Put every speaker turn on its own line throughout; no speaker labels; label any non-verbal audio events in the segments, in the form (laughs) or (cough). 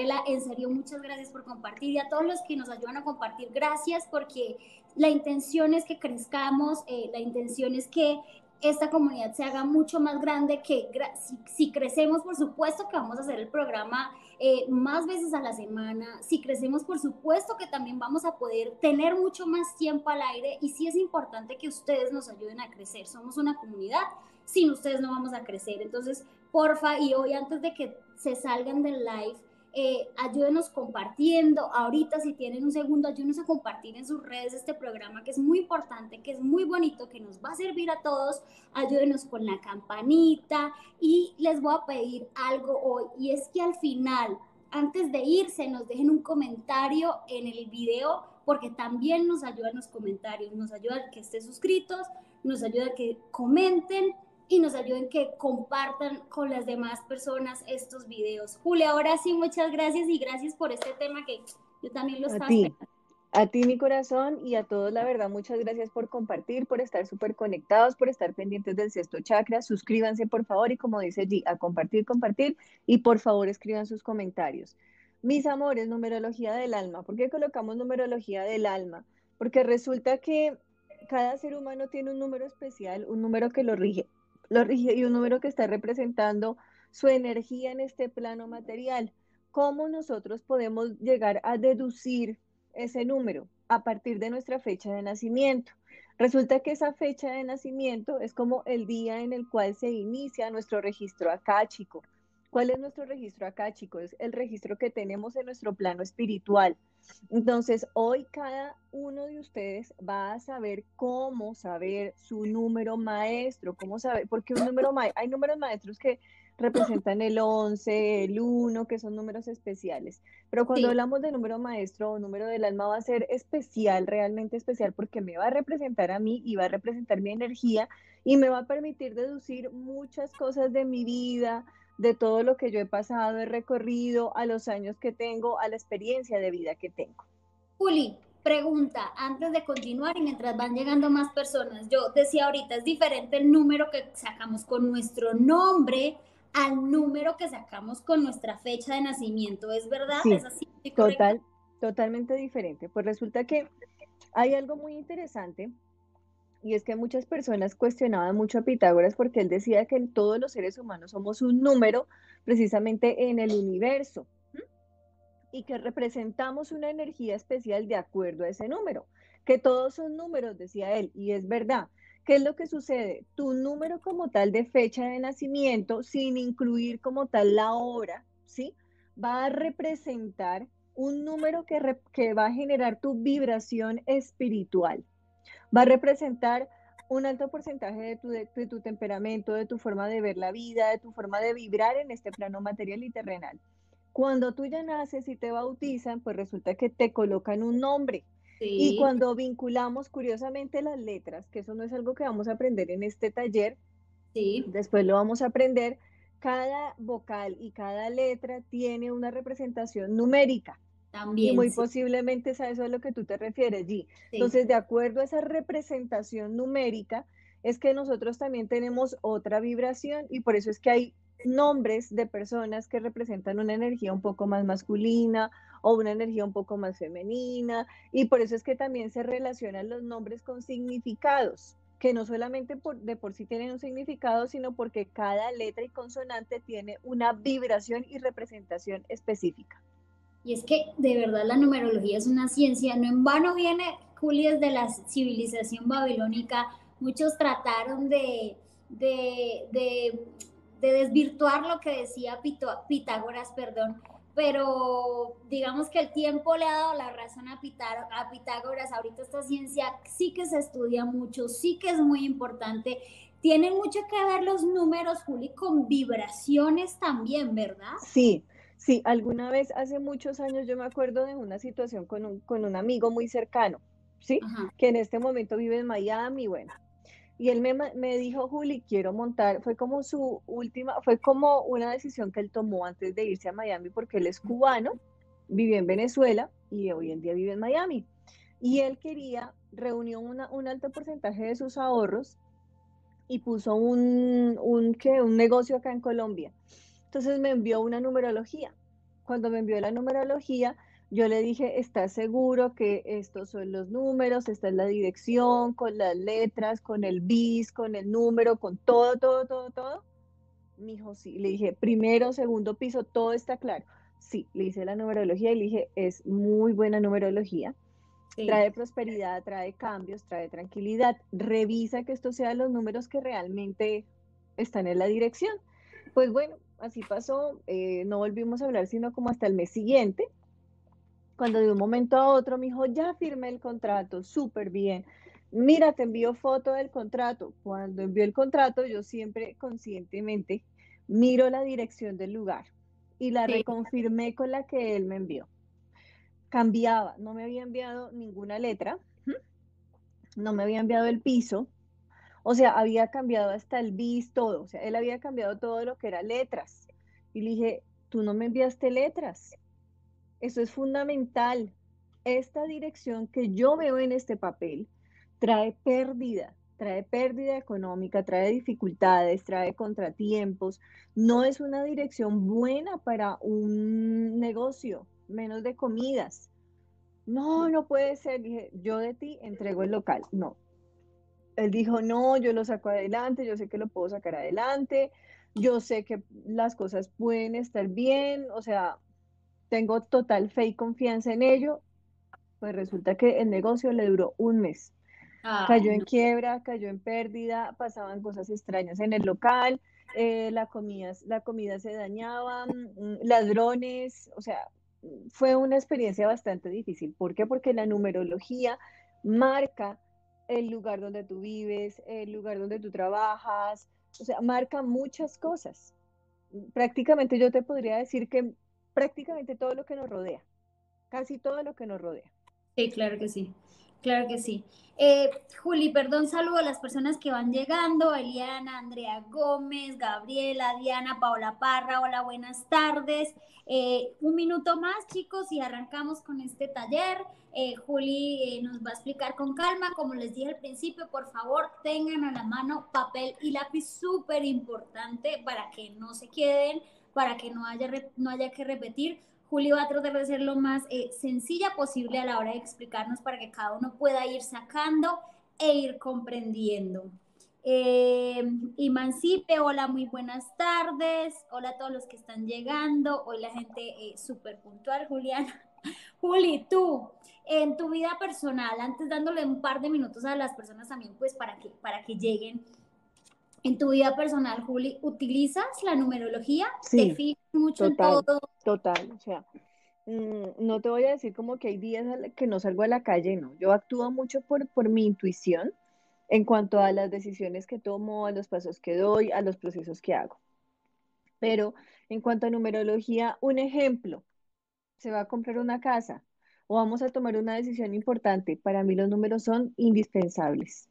en serio, muchas gracias por compartir y a todos los que nos ayudan a compartir, gracias porque la intención es que crezcamos, eh, la intención es que esta comunidad se haga mucho más grande, que si, crecemos, por supuesto que vamos a hacer el programa eh, más veces a la semana, si crecemos, por supuesto que también vamos a poder tener mucho más tiempo al aire y sí es importante que ustedes nos ayuden a crecer, somos una comunidad, sin ustedes no vamos a crecer, entonces, porfa, y hoy antes de que se salgan del live, eh, ayúdenos compartiendo. Ahorita, si tienen un segundo, ayúdenos a compartir en sus redes este programa que es muy importante, que es muy bonito, que nos va a servir a todos. Ayúdenos con la campanita y les voy a pedir algo hoy y es que al final, antes de irse, nos dejen un comentario en el video porque también nos ayudan los comentarios, nos ayuda que estén suscritos, nos ayuda que comenten y nos ayuden que compartan con las demás personas estos videos. Julia, ahora sí, muchas gracias y gracias por este tema que yo también lo estaba
a ti, mi corazón, y a todos, la verdad, muchas gracias por compartir, por estar súper conectados, por estar pendientes del sexto chakra. Suscríbanse, por favor, y como dice G, a compartir, compartir, y por favor escriban sus comentarios. Mis amores, numerología del alma. ¿Por qué colocamos numerología del alma? Porque resulta que cada ser humano tiene un número especial, un número que lo rige y un número que está representando su energía en este plano material. ¿Cómo nosotros podemos llegar a deducir ese número? A partir de nuestra fecha de nacimiento. Resulta que esa fecha de nacimiento es como el día en el cual se inicia nuestro registro acáchico. ¿Cuál es nuestro registro acá, chicos? Es el registro que tenemos en nuestro plano espiritual. Entonces, hoy cada uno de ustedes va a saber cómo saber su número maestro, cómo saber, porque un número hay números maestros que representan el 11, el 1, que son números especiales. Pero cuando hablamos de número maestro o número del alma va a ser especial, realmente especial, porque me va a representar a mí y va a representar mi energía y me va a permitir deducir muchas cosas de mi vida, de todo lo que yo he pasado, he recorrido, a los años que tengo, a la experiencia de vida que tengo.
Juli, pregunta, antes de continuar y mientras van llegando más personas, yo decía ahorita, es diferente el número que sacamos con nuestro nombre al número que sacamos con nuestra fecha de nacimiento, ¿es verdad? ¿Es
así? Total, totalmente diferente. Pues resulta que hay algo muy interesante y es que muchas personas cuestionaban mucho a Pitágoras porque él decía que todos los seres humanos somos un número precisamente en el universo y que representamos una energía especial de acuerdo a ese número, que todos son números, decía él, y es verdad. ¿Qué es lo que sucede? Tu número como tal de fecha de nacimiento, sin incluir como tal la hora, ¿sí? Va a representar un número que, que va a generar tu vibración espiritual va a representar un alto porcentaje de tu, de, tu, temperamento, de tu forma de ver la vida, de tu forma de vibrar en este plano material y terrenal. Cuando tú ya naces y te bautizan, pues resulta que te colocan un nombre. Y cuando vinculamos curiosamente las letras, que eso no es algo que vamos a aprender en este taller, sí. después lo vamos a aprender, cada vocal y cada letra tiene una representación numérica y muy posiblemente es a eso a lo que tú te refieres, G. Entonces, de acuerdo a esa representación numérica, es que nosotros también tenemos otra vibración y por eso es que hay nombres de personas que representan una energía un poco más masculina o una energía un poco más femenina y por eso es que también se relacionan los nombres con significados que no solamente por, de por sí tienen un significado, sino porque cada letra y consonante tiene una vibración y representación específica.
Y es que de verdad la numerología es una ciencia, no en vano viene Juli desde la civilización babilónica, muchos trataron de, de, desvirtuar lo que decía Pitágoras, perdón, pero digamos que el tiempo le ha dado la razón a, a Pitágoras, ahorita esta ciencia sí que se estudia mucho, sí que es muy importante, tienen mucho que ver los números, Juli, con vibraciones también, ¿verdad?
Sí, Sí, alguna vez hace muchos años yo me acuerdo de una situación con un, con un amigo muy cercano, ¿sí? Que en este momento vive en Miami, bueno. Y él me, me, dijo, Juli, quiero montar, fue como su última, fue como una decisión que él tomó antes de irse a Miami porque él es cubano, vive en Venezuela y hoy en día vive en Miami. Y él quería, reunió una, un alto porcentaje de sus ahorros y puso un, un, un negocio acá en Colombia. Entonces me envió una numerología cuando me envió la numerología, yo le dije, ¿estás seguro que estos son los números? Esta es la dirección, con las letras, con el bis, con el número, con todo, todo, todo, todo. Me dijo, sí. Le dije, primero, segundo piso, todo está claro. Sí, le hice la numerología y le dije, es muy buena numerología. Trae prosperidad, trae cambios, trae tranquilidad. Revisa que estos sean los números que realmente están en la dirección. Pues bueno, así pasó. Eh, no volvimos a hablar sino como hasta el mes siguiente cuando de un momento a otro me dijo, ya firmé el contrato, súper bien. Mira, te envío foto del contrato. Cuando envió el contrato, yo siempre conscientemente miro la dirección del lugar y la reconfirmé con la que él me envió. Cambiaba, no me había enviado ninguna letra, no me había enviado el piso, o sea, había cambiado hasta el bis, todo, o sea, él había cambiado todo lo que era letras. Y le dije, tú no me enviaste letras. Eso es fundamental. Esta dirección que yo veo en este papel trae pérdida, trae pérdida económica, trae dificultades, trae contratiempos. No es una dirección buena para un negocio, menos de comidas. No, no puede ser. Dije, yo de ti entrego el local. No. Él dijo, no, yo lo saco adelante, yo sé que lo puedo sacar adelante, yo sé que las cosas pueden estar bien, o sea, tengo total fe y confianza en ello, pues resulta que el negocio le duró un mes. cayó en quiebra, cayó en pérdida, pasaban cosas extrañas en el local, eh, la, comida, la comida se dañaba, mm, ladrones, o sea, fue una experiencia bastante difícil. ¿Por qué? Porque la numerología marca el lugar donde tú vives, el lugar donde tú trabajas, o sea, marca muchas cosas. Prácticamente yo te podría decir que prácticamente todo lo que nos rodea, casi todo lo que nos rodea.
Sí, claro que sí, claro que sí. Eh, Juli, perdón, saludo a las personas que van llegando, Eliana, Andrea Gómez, Gabriela, Diana, Paola Parra, hola, buenas tardes. Eh, un minuto más, chicos, y arrancamos con este taller. Eh, Juli nos va a explicar con calma, como les dije al principio, por favor, tengan a la mano papel y lápiz súper importante para que no se queden para que no haya, no haya que repetir. Juli va a tratar de ser lo más eh, sencilla posible a la hora de explicarnos para que cada uno pueda ir sacando e ir comprendiendo. Eh, Imancipe, hola, muy buenas tardes. Hola a todos los que están llegando. Hoy la gente eh, súper puntual, Juliana. (laughs) Juli, tú, en tu vida personal, antes dándole un par de minutos a las personas también, pues para que, para que lleguen, en tu vida personal, Juli, ¿utilizas la numerología?
Sí, ¿Te fijas mucho en todo? Total, o sea, mm, no te voy a decir como que hay días que no salgo a la calle, no. Yo actúo mucho por, por mi intuición en cuanto a las decisiones que tomo, a los pasos que doy, a los procesos que hago. Pero en cuanto a numerología, un ejemplo, se va a comprar una casa o vamos a tomar una decisión importante. Para mí los números son indispensables.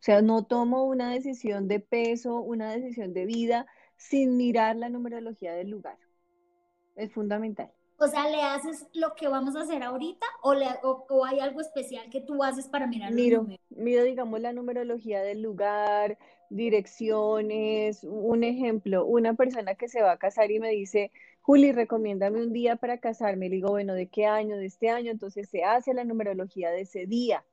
O sea, no tomo una decisión de peso, una decisión de vida sin mirar la numerología del lugar. Es fundamental.
O sea, ¿le haces lo que vamos a hacer ahorita o, le, o, hay algo especial que tú haces para mirar
miro, Miro, digamos, la numerología del lugar, direcciones. Un ejemplo, una persona que se va a casar y me dice, Juli, recomiéndame un día para casarme. Le digo, bueno, ¿de qué año? De este año. Entonces se hace la numerología de ese día.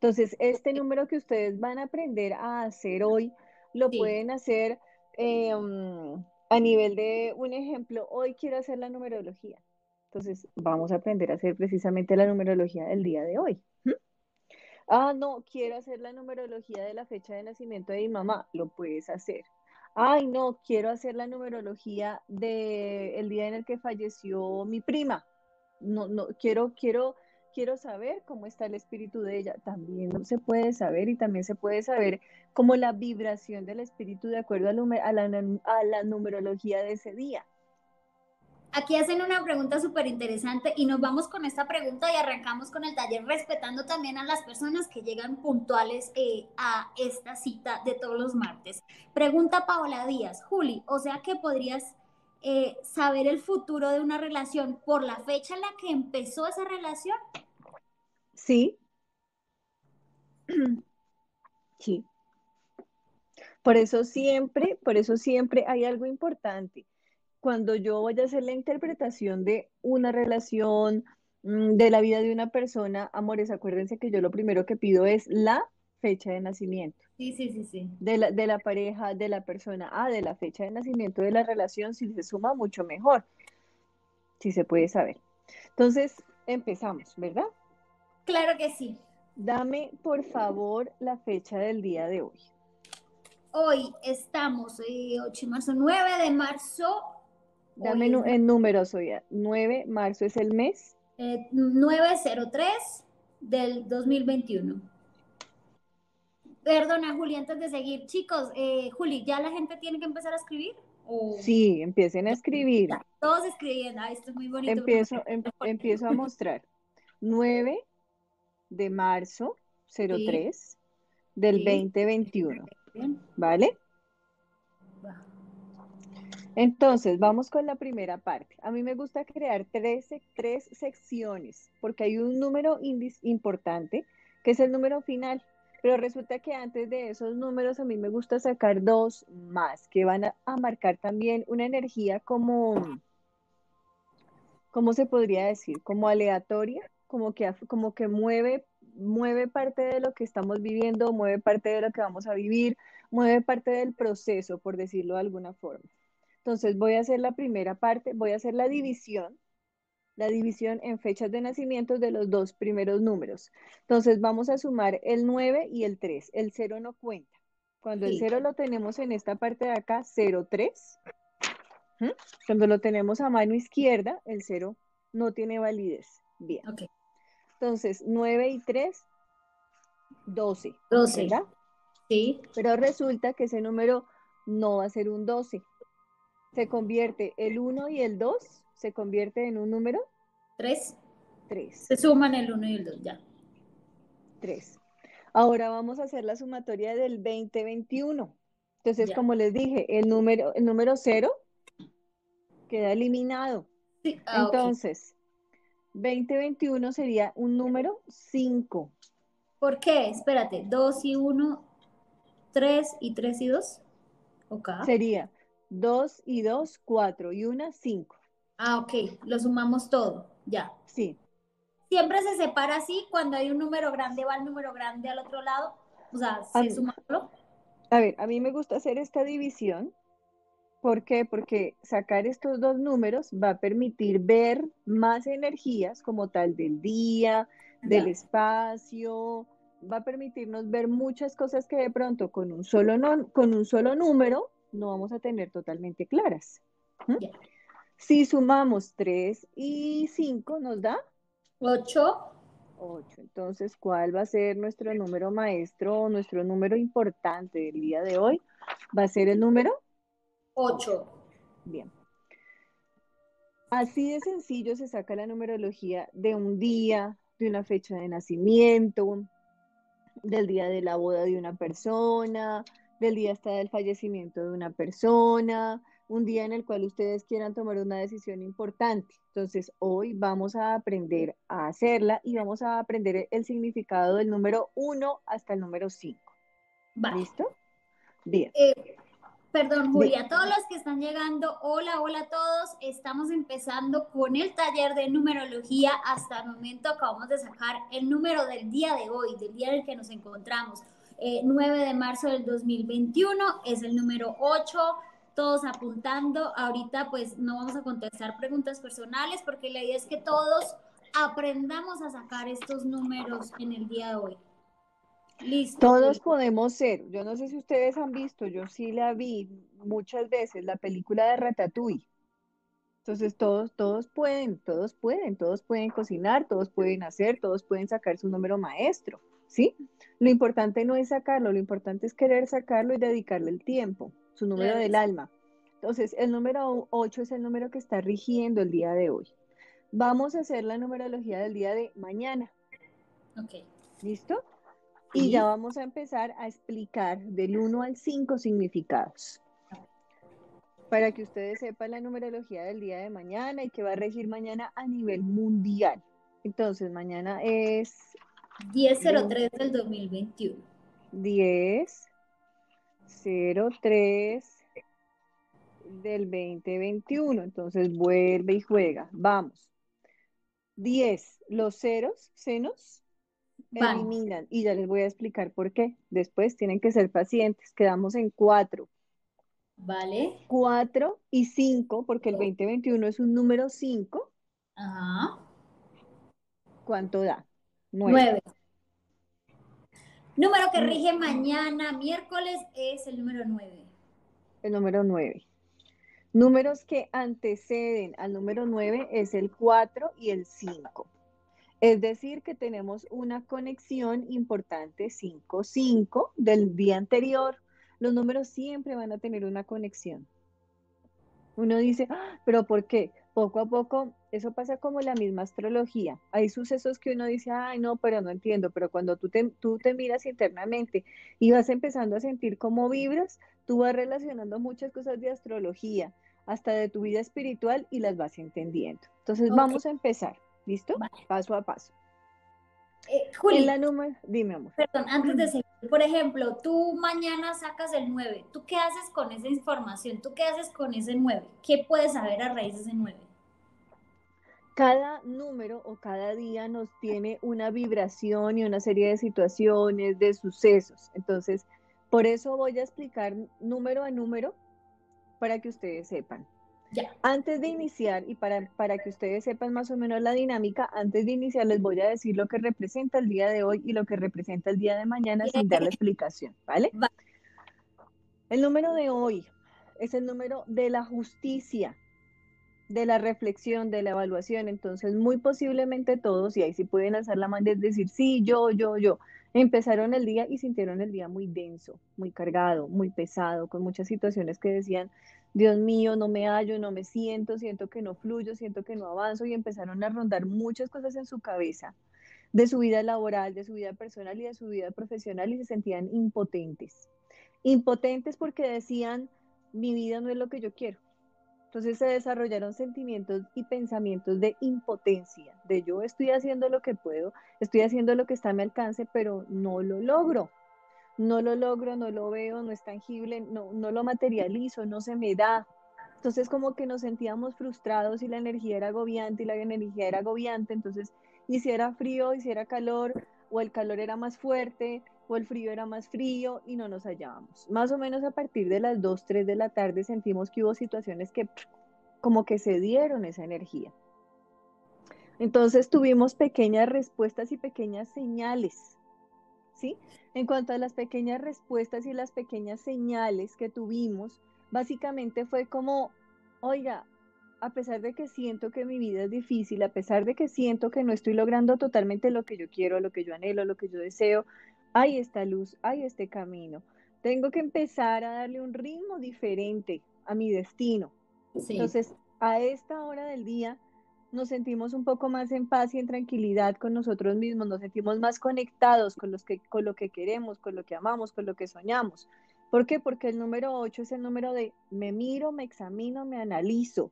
Entonces, este número que ustedes van a aprender a hacer hoy, lo pueden hacer em, a nivel de un ejemplo. Hoy quiero hacer la numerología. Entonces, vamos a aprender a hacer precisamente la numerología del día de hoy. Ah, no, quiero hacer la numerología de la fecha de nacimiento de mi mamá. Lo puedes hacer. Ay, no, quiero hacer la numerología del día en el que falleció mi prima. No, no, quiero, quiero quiero saber cómo está el espíritu de ella. También se puede saber y también se puede saber cómo la vibración del espíritu de acuerdo a, la, a la numerología de ese día.
Aquí hacen una pregunta súper interesante y nos vamos con esta pregunta y arrancamos con el taller respetando también a las personas que llegan puntuales eh, a esta cita de todos los martes. Pregunta Paola Díaz, Juli, o sea que podrías eh, saber el futuro de una relación por la fecha en la que empezó esa relación?
Sí. (clears throat) Sí. Por eso siempre, por eso siempre hay algo importante. cuando yo voy a hacer la interpretación de una relación, mm, de la vida de una persona, amores, acuérdense que yo lo primero que pido es la fecha de nacimiento.
Sí, sí, sí, sí.
De la, de la pareja, de la persona, ah, de la fecha de nacimiento de la relación, si se suma mucho mejor, si se puede saber. Entonces, empezamos, ¿verdad?
Claro que sí.
Dame, por favor, la fecha del día de hoy.
Hoy estamos, eh, 8 de marzo, 9 de marzo.
Dame
Hoy
nu-
es
en números hoy. 9, marzo es el mes.
Eh, 903 del 2021. Perdona, Juli, antes de seguir, chicos, eh, Juli, ¿ya la gente tiene que empezar a escribir? ¿O
Sí, empiecen a escribir.
Todos escribiendo. Ah, esto es muy bonito.
Empiezo, em- empiezo a mostrar. 9 de marzo 03 del
Sí.
2021,
bien.
¿vale?
Va.
Entonces, vamos con la primera parte. A mí me gusta crear tres, tres secciones porque hay un número importante que es el número final, pero resulta que antes de esos números a mí me gusta sacar dos más que van a, marcar también una energía como, ¿cómo se podría decir? Como aleatoria, como que, como que mueve, mueve parte de lo que estamos viviendo, mueve parte de lo que vamos a vivir, mueve parte del proceso, por decirlo de alguna forma. Entonces voy a hacer la primera parte, voy a hacer la división, la división en fechas de nacimiento de los dos primeros números. Entonces vamos a sumar el 9 y el 3. El 0 no cuenta. Cuando el
Sí.
0 lo tenemos en esta parte de acá, 03. ¿Mm? Cuando lo tenemos a mano izquierda, el 0 no tiene validez. Bien.
Ok.
Entonces 9 y 3, 12.
12.
¿verdad?
Sí.
Pero resulta que ese número no va a ser un 12. Se convierte el 1 y el 2 se convierte en un número
3.
3.
Se suman el 1 y el 2, ya.
3. Ahora vamos a hacer la sumatoria del 2021. Entonces,
Ya.
como les dije, el número, el número 0 queda eliminado.
Sí. Ah.
Entonces, 2021 sería un número 5.
¿Por qué? Espérate. 2 y 1, 3 y 3 y 2. Ok.
Sería 2 y 2, 4 y 1, 5.
Ah, ok. Lo sumamos todo. Ya.
Sí,
Siempre se separa así. Cuando hay un número grande, va el número grande al otro lado. O sea, se sumarlo.
A ver, a mí me gusta hacer esta división. ¿Por qué? Porque sacar estos dos números va a permitir ver más energías como tal del día, del
Ya.
espacio, va a permitirnos ver muchas cosas que de pronto con un solo, no- con un solo número no vamos a tener totalmente claras. ¿Mm? Si sumamos 3 y 5 nos da
8.
8. Entonces, ¿cuál va a ser nuestro número maestro o nuestro número importante del día de hoy? Va a ser el número
8.
Bien. Así de sencillo se saca la numerología de un día, de una fecha de nacimiento, del día de la boda de una persona, del día hasta del fallecimiento de una persona, un día en el cual ustedes quieran tomar una decisión importante. Entonces, hoy vamos a aprender a hacerla y vamos a aprender el significado del número 1 hasta el número 5.
Vale.
¿Listo? Bien.
Eh, perdón, Julia, todos los que están llegando, hola, hola a todos. Estamos empezando con el taller de numerología. Hasta el momento acabamos de sacar el número del día de hoy, del día en el que nos encontramos. Eh, 9 de marzo del 2021 es el número 8. Todos apuntando. Ahorita pues no vamos a contestar preguntas personales porque la idea es que todos aprendamos a sacar estos números en el día de hoy. Listo.
Todos podemos ser. Yo no sé si ustedes han visto, yo sí la vi muchas veces, la película de Ratatouille. Entonces todos, todos pueden, todos pueden, todos pueden cocinar, todos pueden hacer, todos pueden sacar su número maestro, ¿sí? Lo importante no es sacarlo, lo importante es querer sacarlo y dedicarle el tiempo, su número
Claro
del alma. Entonces, el número 8 es el número que está rigiendo el día de hoy. Vamos a hacer la numerología del día de mañana.
Ok.
¿Listo? Y
Sí.
ya vamos a empezar a explicar del 1 al 5 significados. Para que ustedes sepan la numerología del día de mañana y que va a regir mañana a nivel mundial. Entonces, mañana es
10.03 del 2021.
10, 03, del 2021. Entonces vuelve y juega. Vamos. 10. Los ceros, senos, eliminan. Y ya les voy a explicar por qué. Después tienen que ser pacientes. Quedamos en 4.
Vale.
4 y 5, porque el 2021 es un número 5.
Ajá.
¿Cuánto da?
9. Número que rige mañana, miércoles, es el número 9.
El número 9. Números que anteceden al número 9 es el 4 y el 5. Es decir, que tenemos una conexión importante 5-5 del día anterior. Los números siempre van a tener una conexión. Uno dice, ah, pero ¿por qué? Poco a poco, eso pasa como la misma astrología. Hay sucesos que uno dice, ay, no, pero no entiendo, pero cuando tú te, tú te miras internamente y vas empezando a sentir cómo vibras, tú vas relacionando muchas cosas de astrología, hasta de tu vida espiritual y las vas entendiendo. Entonces, vamos a empezar. ¿Listo? Paso a paso.
Eh, Juli,
la número, dime amor.
Perdón, antes de seguir, por ejemplo, tú mañana sacas el 9, ¿tú qué haces con esa información? ¿Tú qué haces con ese 9? ¿Qué puedes saber a raíz de ese 9?
Cada número o cada día nos tiene una vibración y una serie de situaciones, de sucesos. Entonces, por eso voy a explicar número a número para que ustedes sepan. Antes de iniciar, y para, para que ustedes sepan más o menos la dinámica, antes de iniciar les voy a decir lo que representa el día de hoy y lo que representa el día de mañana sin dar la explicación, ¿vale? El número de hoy es el número de la justicia, de la reflexión, de la evaluación. Entonces, muy posiblemente todos, y ahí sí pueden alzar la mano y decir, sí, yo, yo, yo, empezaron el día y sintieron el día muy denso, muy cargado, muy pesado, con muchas situaciones que decían, Dios mío, no me hallo, no me siento, siento que no fluyo, siento que no avanzo y empezaron a rondar muchas cosas en su cabeza de su vida laboral, de su vida personal y de su vida profesional y se sentían impotentes. Impotentes porque decían, mi vida no es lo que yo quiero. Entonces se desarrollaron sentimientos y pensamientos de impotencia, de yo estoy haciendo lo que puedo, estoy haciendo lo que está a mi alcance, pero no lo logro no lo logro, no lo veo, no es tangible, no, no lo materializo, no se me da. Entonces como que nos sentíamos frustrados y la energía era agobiante y la energía era agobiante, entonces y si era frío, y si era calor, o el calor era más fuerte, o el frío era más frío y no nos hallábamos. Más o menos a partir de las 2, 3 de la tarde sentimos que hubo situaciones que como que se dieron esa energía. Entonces tuvimos pequeñas respuestas y pequeñas señales ¿sí? En cuanto a las pequeñas respuestas y las pequeñas señales que tuvimos, básicamente fue como, oiga, a pesar de que siento que mi vida es difícil, a pesar de que siento que no estoy logrando totalmente lo que yo quiero, lo que yo anhelo, lo que yo deseo, hay esta luz, hay este camino. Tengo que empezar a darle un ritmo diferente a mi destino. Entonces, a esta hora del día, nos sentimos un poco más en paz y en tranquilidad con nosotros mismos, nos sentimos más conectados con, los que, con lo que queremos, con lo que amamos, con lo que soñamos. ¿Por qué? Porque el número 8 es el número de me miro, me examino, me analizo.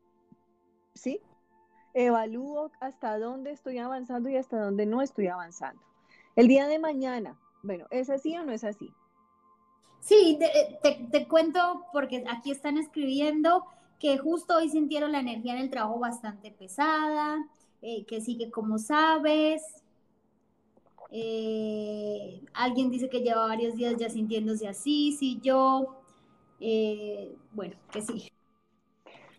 ¿Sí? Evalúo hasta dónde estoy avanzando y hasta dónde no estoy avanzando. El día de mañana, bueno, ¿es así o no es así?
Sí, te, te cuento porque aquí están escribiendo que justo hoy sintieron la energía en el trabajo bastante pesada, eh, que sí que como sabes, eh, alguien dice que lleva varios días ya sintiéndose así, sí, yo, eh, bueno, que sí.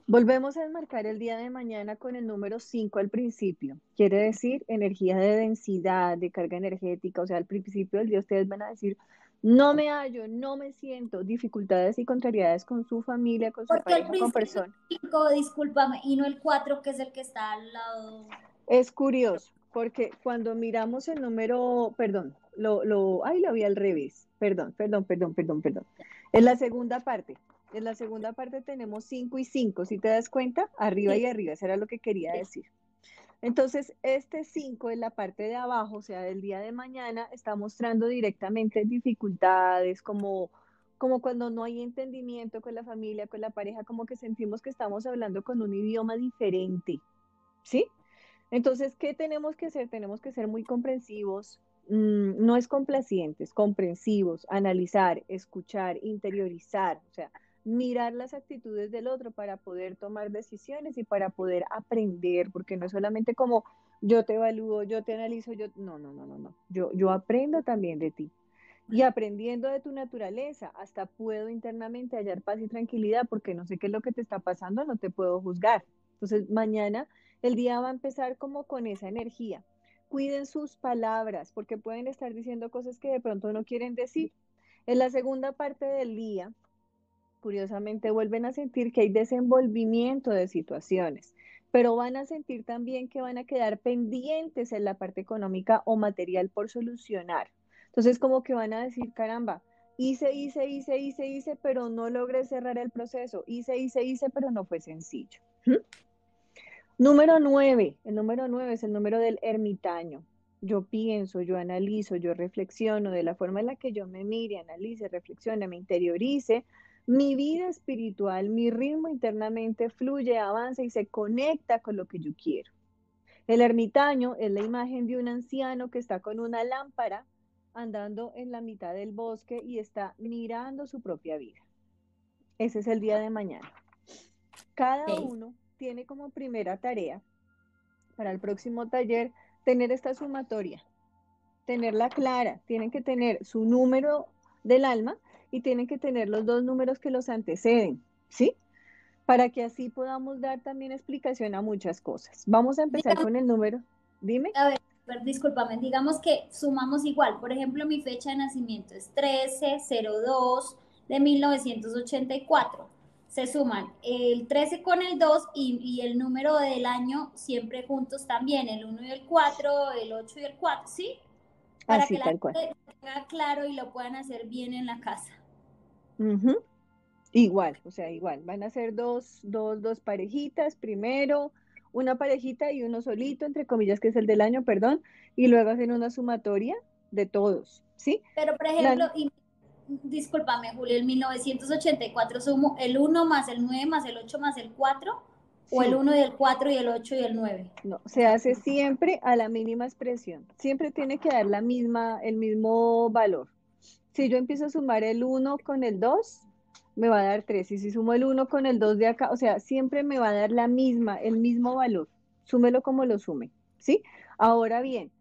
Volvemos a enmarcar el día de mañana con el número 5 al principio. Quiere decir energía de densidad, de carga energética. O sea, al principio del día ustedes van a decir, no me hallo, no me siento, dificultades y contrariedades con su familia, con su pareja, con persona.
Cinco, discúlpame, y no el 4, que es el que está al lado.
Es curioso, porque cuando miramos el número, perdón, lo, lo, ay, lo vi al revés, perdón, perdón, perdón, perdón, perdón. En la segunda parte, en la segunda parte tenemos 5 y 5, si te das cuenta, arriba y arriba, eso era lo que quería decir. Entonces, este 5 en la parte de abajo, o sea, del día de mañana, está mostrando directamente dificultades, como, como cuando no hay entendimiento con la familia, con la pareja, como que sentimos que estamos hablando con un idioma diferente, ¿sí? Entonces, ¿qué tenemos que hacer? Tenemos que ser muy comprensivos, mm, no es complacientes, comprensivos, analizar, escuchar, interiorizar, o sea, mirar las actitudes del otro para poder tomar decisiones y para poder aprender, porque no es solamente como yo te evalúo, yo te analizo, yo, no, no, no, no, no, yo, yo aprendo también de ti. Y aprendiendo de tu naturaleza, hasta puedo internamente hallar paz y tranquilidad porque no sé qué es lo que te está pasando, no te puedo juzgar. Entonces, mañana el día va a empezar como con esa energía. Cuiden sus palabras porque pueden estar diciendo cosas que de pronto no quieren decir. En la segunda parte del día, curiosamente vuelven a sentir que hay desenvolvimiento de situaciones, pero van a sentir también que van a quedar pendientes en la parte económica o material por solucionar. Entonces, como que van a decir, caramba, hice, hice, hice, hice, hice, pero no logré cerrar el proceso, hice, hice, hice, pero no fue sencillo. Número nueve, el número nueve es el número del ermitaño. Yo pienso, yo analizo, yo reflexiono de la forma en la que yo me mire, analice, reflexione, me interiorice, mi vida espiritual, mi ritmo internamente fluye, avanza y se conecta con lo que yo quiero. El ermitaño es la imagen de un anciano que está con una lámpara andando en la mitad del bosque y está mirando su propia vida. Ese es el día de mañana. Cada uno tiene como primera tarea para el próximo taller tener esta sumatoria, tenerla clara, tienen que tener su número del alma y tienen que tener los dos números que los anteceden, ¿sí? Para que así podamos dar también explicación a muchas cosas. Vamos a empezar con el número. Dime.
A ver, discúlpame, digamos que sumamos igual. Por ejemplo, mi fecha de nacimiento es 1302 de 1984. Se suman el 13 con el 2 y, y, el número del año siempre juntos también, el 1 y el 4, el 8 y el 4, ¿sí? Para que la gente tenga claro y lo puedan hacer bien en la casa.
Igual, o sea, igual. Van a ser dos, dos, dos parejitas primero, una parejita y uno solito, entre comillas, que es el del año, perdón, y luego hacen una sumatoria de todos, ¿sí?
Pero, por ejemplo, y, discúlpame, Julio, el 1984 sumo el 1 más el 9 más el 8 más el 4, o el 1 y el 4 y el 8 y el 9.
No, se hace siempre a la mínima expresión. Siempre tiene que dar la misma, el mismo valor. Si yo empiezo a sumar el 1 con el 2, me va a dar 3. Y si sumo el 1 con el 2 de acá, o sea, siempre me va a dar la misma, el mismo valor. Súmelo como lo sume, ¿sí? Ahora bien,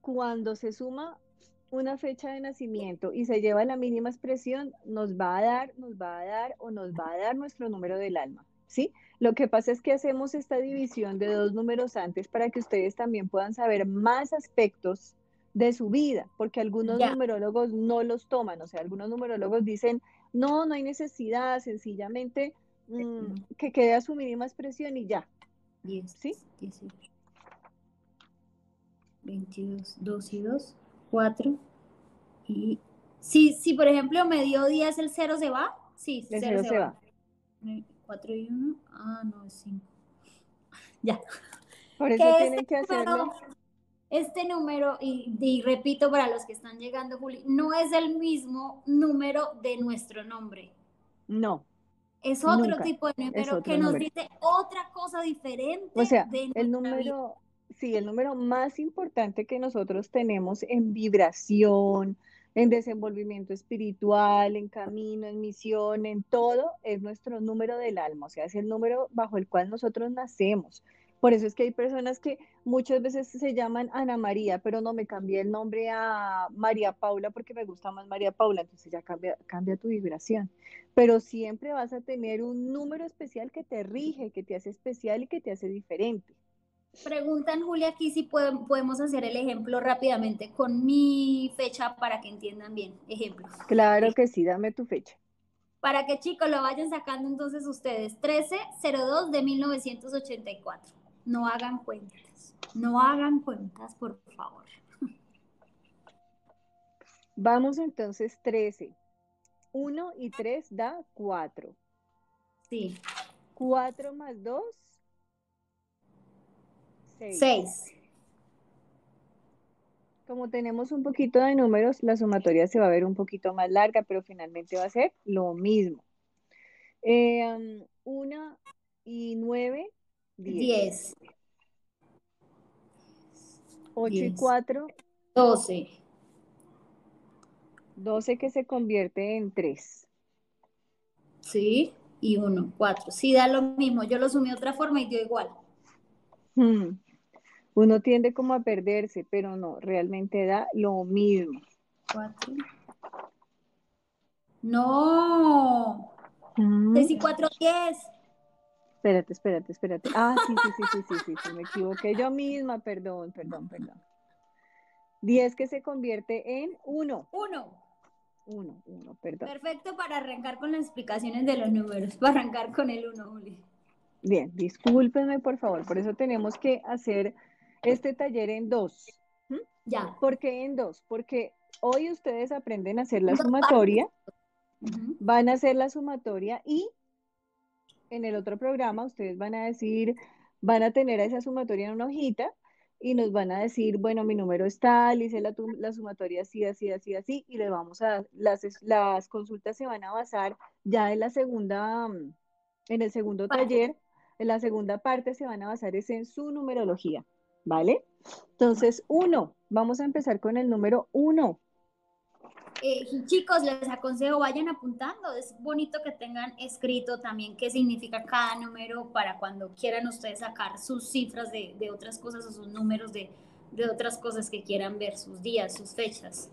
cuando se suma una fecha de nacimiento y se lleva la mínima expresión, nos va a dar, nos va a dar o nos va a dar nuestro número del alma, ¿sí? Lo que pasa es que hacemos esta división de dos números antes para que ustedes también puedan saber más aspectos de su vida, porque algunos numerólogos no los toman, o sea, algunos numerólogos dicen, no, no hay necesidad, sencillamente mm, que quede a su mínima expresión y ya.
10, ¿Sí? 18, 22, 2 y 2, 4 y... Sí, sí, por ejemplo, me dio 10, el 0 se va. Sí,
el 0 se, va.
4 y 1, ah, no, es 5. (laughs) Ya.
Por eso tienen que hacerlo
este número, y, repito para los que están llegando, Juli, no es el mismo número de nuestro nombre.
No.
Es otro tipo de número que nos dice otra cosa diferente.
O sea, el número, sí, el número más importante que nosotros tenemos en vibración, en desenvolvimiento espiritual, en camino, en misión, en todo, es nuestro número del alma, o sea, es el número bajo el cual nosotros nacemos. Por eso es que hay personas que muchas veces se llaman Ana María, pero no me cambié el nombre a María Paula porque me gusta más María Paula, entonces ya cambia, cambia tu vibración. Pero siempre vas a tener un número especial que te rige, que te hace especial y que te hace diferente.
Preguntan, Julia, aquí si podemos hacer el ejemplo rápidamente con mi fecha para que entiendan bien. Ejemplo.
Claro que sí, dame tu fecha.
Para que chicos lo vayan sacando entonces ustedes. 1302 de 1984. No hagan cuentas. No hagan cuentas, por favor. (laughs)
Vamos entonces 13. 1 y 3 da 4.
Sí.
4 más 2.
6.
Como tenemos un poquito de números, la sumatoria se va a ver un poquito más larga, pero finalmente va a ser lo mismo. 1 eh, y 9
10.
8 y 4.
12.
12 que se convierte en 3.
Sí, y 1, 4. Sí, da lo mismo. Yo lo sumí de otra forma y dio igual.
Hmm. Uno tiende como a perderse, pero no, realmente da lo mismo.
4. No. 6 y 4, 10.
Espérate, espérate, espérate. Ah, sí, sí, sí, sí, sí, sí, me equivoqué yo misma, perdón, perdón, perdón. 10 que se convierte en 1.
1.
1, 1, perdón.
Perfecto para arrancar con las explicaciones de los números, para arrancar con el 1, Juli.
Bien, discúlpenme por favor, por eso tenemos que hacer este taller en dos.
Ya.
¿Por qué en dos? Porque hoy ustedes aprenden a hacer la sumatoria, van a hacer la sumatoria y en el otro programa ustedes van a decir, van a tener esa sumatoria en una hojita y nos van a decir, bueno, mi número es tal, hice la, la sumatoria así, así, así, así, y le vamos a, las, las consultas se van a basar ya en la segunda, en el segundo taller, en la segunda parte se van a basar es en su numerología, ¿vale? Entonces, uno, vamos a empezar con el número uno.
Eh, chicos, les aconsejo, vayan apuntando. Es bonito que tengan escrito también qué significa cada número para cuando quieran ustedes sacar sus cifras de, otras cosas o sus números de otras cosas que quieran ver, sus días, sus fechas.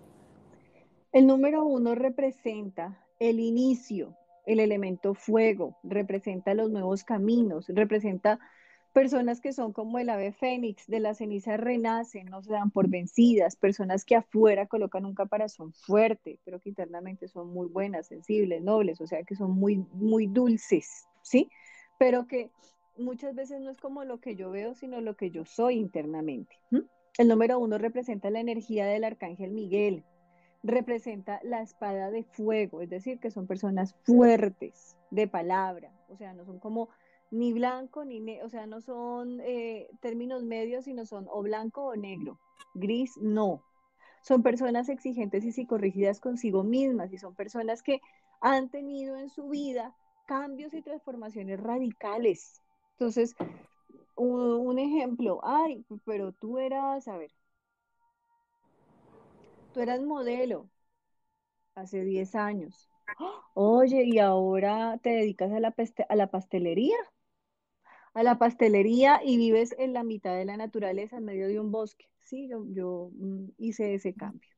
El número uno representa el inicio, el elemento fuego, representa los nuevos caminos, representa personas que son como el ave fénix, de las cenizas renacen, no se dan por vencidas, personas que afuera colocan un caparazón fuerte, pero que internamente son muy buenas, sensibles, nobles, o sea que son muy, muy dulces, ¿sí? Pero que muchas veces no es como lo que yo veo, sino lo que yo soy internamente. El número uno representa la energía del arcángel Miguel, representa la espada de fuego, es decir, que son personas fuertes de palabra, o sea, no son como ni blanco ni negro, o sea, no son eh, términos medios, sino son o blanco o negro. Gris, no. Son personas exigentes y psicorrígidas consigo mismas y son personas que han tenido en su vida cambios y transformaciones radicales. Entonces, un, ejemplo, ay, pero tú eras, a ver, tú eras modelo hace 10 años. Oye, y ahora te dedicas a la, a la pastelería a la pastelería y vives en la mitad de la naturaleza, en medio de un bosque. Sí, yo, yo mm, hice ese cambio.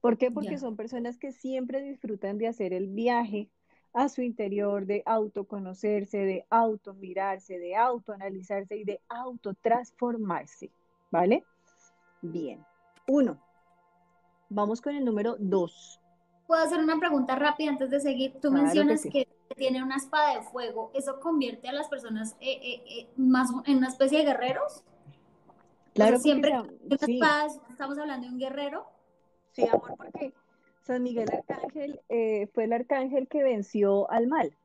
¿Por qué? Porque son personas que siempre disfrutan de hacer el viaje a su interior, de autoconocerse, de automirarse, de autoanalizarse y de autotransformarse. ¿Vale? Bien. Uno. Vamos con el número dos.
¿Puedo hacer una pregunta rápida antes de seguir? Tú mencionas que tiene una espada de fuego, ¿eso convierte a las personas eh, eh, eh, más en una especie de guerreros?
Claro,
siempre estamos hablando de un guerrero.
Sí, amor, porque San Miguel Arcángel fue el arcángel que venció al mal.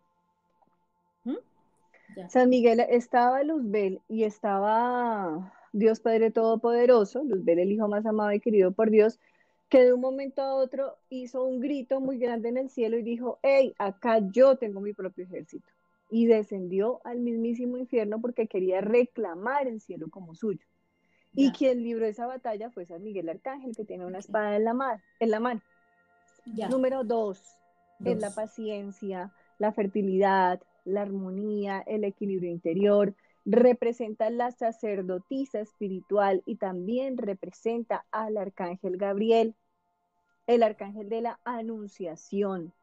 ¿Mm? San Miguel estaba Luzbel y estaba Dios Padre Todopoderoso, Luzbel el hijo más amado y querido por Dios, que de un momento a otro hizo un grito muy grande en el cielo y dijo, hey, acá yo tengo mi propio ejército. Y descendió al mismísimo infierno porque quería reclamar el cielo como suyo. Y quien libró esa batalla fue San Miguel Arcángel, que tiene una espada en la, mano. En la mano. Número dos, es la paciencia, la fertilidad, la armonía, el equilibrio interior, representa la sacerdotisa espiritual y también representa al arcángel Gabriel el arcángel de la anunciación,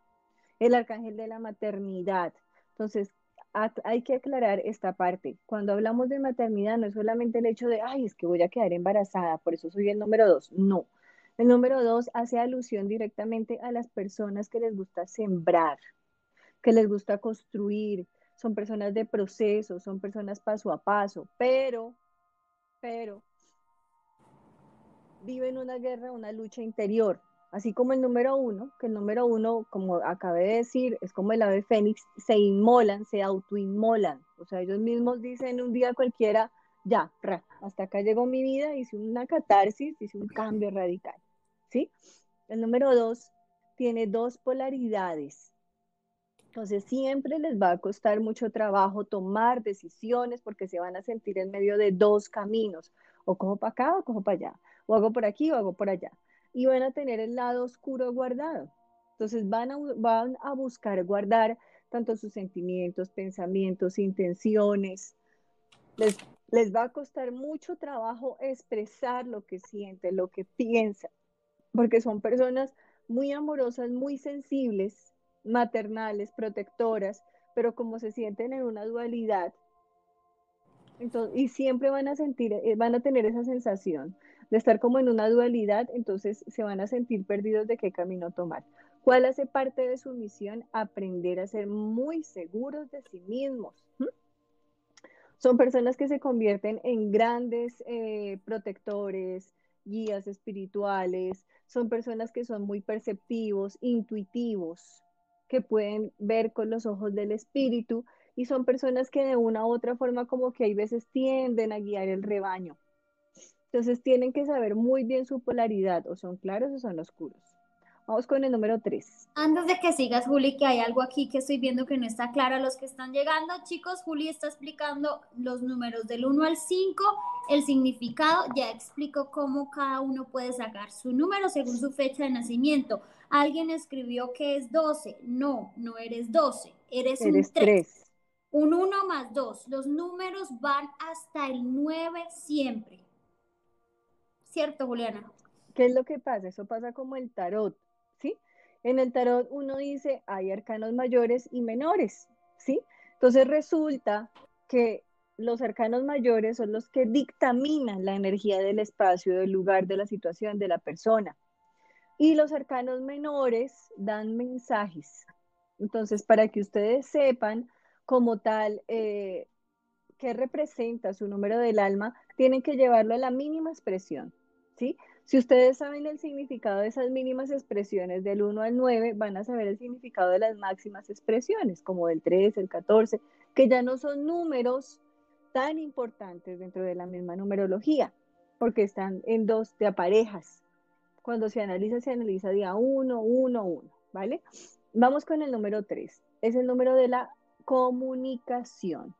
el arcángel de la maternidad. Entonces, hay que aclarar esta parte. Cuando hablamos de maternidad, no es solamente el hecho de, ay, es que voy a quedar embarazada, por eso soy el número dos. No. El número dos hace alusión directamente a las personas que les gusta sembrar, que les gusta construir, son personas de proceso, son personas paso a paso, pero, pero, viven una guerra, una lucha interior. Así como el número uno, que el número uno, como acabé de decir, es como el ave fénix, se inmolan, se autoinmolan. O sea, ellos mismos dicen un día cualquiera, ya, hasta acá llegó mi vida, hice una catarsis, hice un cambio radical. ¿Sí? El número dos tiene dos polaridades. Entonces siempre les va a costar mucho trabajo tomar decisiones porque se van a sentir en medio de dos caminos, o cojo para acá o cojo para allá, o hago por aquí o hago por allá y van a tener el lado oscuro guardado. Entonces van a, van a buscar guardar tanto sus sentimientos, pensamientos, intenciones. Les, les va a costar mucho trabajo expresar lo que sienten, lo que piensan, porque son personas muy amorosas, muy sensibles, maternales, protectoras, pero como se sienten en una dualidad, entonces, y siempre van a sentir, eh, van a tener esa sensación de estar como en una dualidad, entonces se van a sentir perdidos de qué camino tomar. ¿Cuál hace parte de su misión? Aprender a ser muy seguros de sí mismos. Son personas que se convierten en grandes eh, protectores, guías espirituales, son personas que son muy perceptivos, intuitivos, que pueden ver con los ojos del espíritu y son personas que de una u otra forma como que hay veces tienden a guiar el rebaño. Entonces tienen que saber muy bien su polaridad, o son claros o son oscuros. Vamos con el número 3.
Antes de que sigas, Juli, que hay algo aquí que estoy viendo que no está claro a los que están llegando. Chicos, Juli está explicando los números del 1 al 5, el significado, ya explico cómo cada uno puede sacar su número según su fecha de nacimiento. Alguien escribió que es 12. No, no eres 12, eres, un 3. Un 1 más 2. Los números van hasta el 9 siempre. ¿Cierto, Juliana?
¿Qué es lo que pasa? Eso pasa como el tarot. ¿sí? En el tarot uno dice hay arcanos mayores y menores, ¿sí? Entonces resulta que los arcanos mayores son los que dictaminan la energía del espacio, del lugar, de la situación, de la persona. Y los arcanos menores dan mensajes. Entonces, para que ustedes sepan como tal eh, qué representa su número del alma, tienen que llevarlo a la mínima expresión, ¿sí? Si ustedes saben el significado de esas mínimas expresiones del 1 al 9, van a saber el significado de las máximas expresiones, como del 3, el 14, que ya no son números tan importantes dentro de la misma numerología, porque están en dos de parejas. Cuando se analiza, se analiza día 1, 1, 1, ¿vale? Vamos con el número 3. Es el número de la comunicación.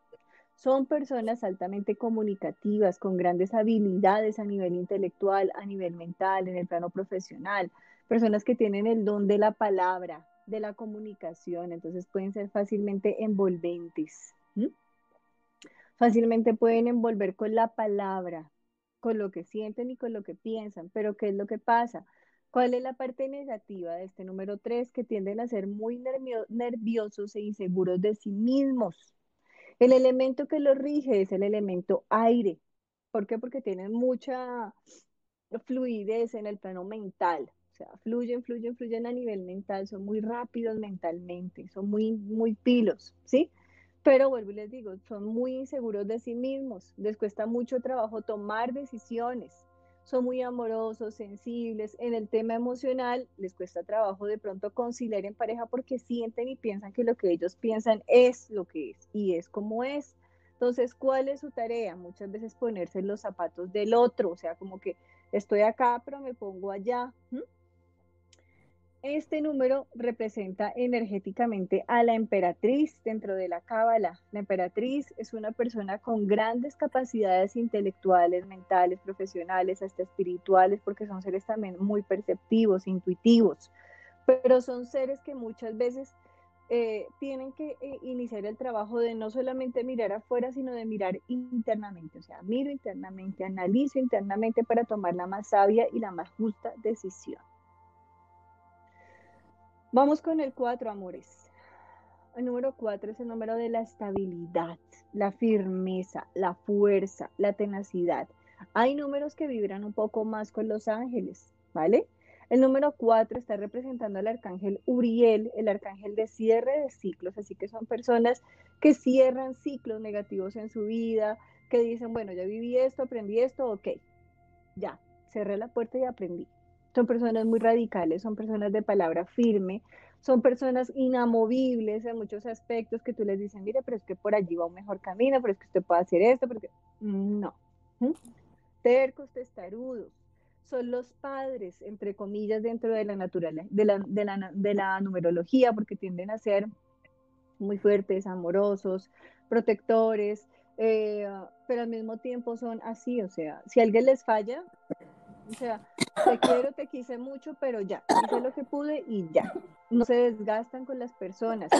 Son personas altamente comunicativas, con grandes habilidades a nivel intelectual, a nivel mental, en el plano profesional. Personas que tienen el don de la palabra, de la comunicación, entonces pueden ser fácilmente envolventes. Fácilmente pueden envolver con la palabra, con lo que sienten y con lo que piensan. Pero ¿qué es lo que pasa? ¿Cuál es la parte negativa de este número 3? Que tienden a ser muy nerviosos e inseguros de sí mismos. El elemento que lo rige es el elemento aire. ¿Por qué? Porque tienen mucha fluidez en el plano mental. O sea, fluyen, fluyen, fluyen a nivel mental, son muy rápidos mentalmente, son muy, muy pilos, ¿sí? Pero vuelvo y les digo, son muy inseguros de sí mismos, les cuesta mucho trabajo tomar decisiones, son muy amorosos, sensibles. En el tema emocional les cuesta trabajo de pronto conciliar en pareja porque sienten y piensan que lo que ellos piensan es lo que es y es como es. Entonces, ¿cuál es su tarea? Muchas veces ponerse en los zapatos del otro, o sea, como que estoy acá, pero me pongo allá. Este número representa energéticamente a la emperatriz dentro de la cábala. La emperatriz es una persona con grandes capacidades intelectuales, mentales, profesionales, hasta espirituales, porque son seres también muy perceptivos, intuitivos, pero son seres que muchas veces eh, tienen que eh, iniciar el trabajo de no solamente mirar afuera, sino de mirar internamente. O sea, miro internamente, analizo internamente para tomar la más sabia y la más justa decisión. Vamos con el 4, amores. El número 4 es el número de la estabilidad, la firmeza, la fuerza, la tenacidad. Hay números que vibran un poco más con los ángeles, ¿vale? El número 4 está representando al arcángel Uriel, el arcángel de cierre de ciclos, así que son personas que cierran ciclos negativos en su vida, que dicen, bueno, ya viví esto, aprendí esto, ok, ya, cerré la puerta y aprendí. Son personas muy radicales, son personas de palabra firme, son personas inamovibles en muchos aspectos que tú les dices, mire, pero es que por allí va un mejor camino, pero es que usted puede hacer esto, porque no. Tercos, testarudos, son los padres, entre comillas, dentro de la naturaleza, de la, de la numerología, porque tienden a ser muy fuertes, amorosos, protectores, eh, pero al mismo tiempo son así, o sea, si alguien les falla, O sea, te quiero, te quise mucho, pero ya, hice lo que pude y ya. No se desgastan con las personas.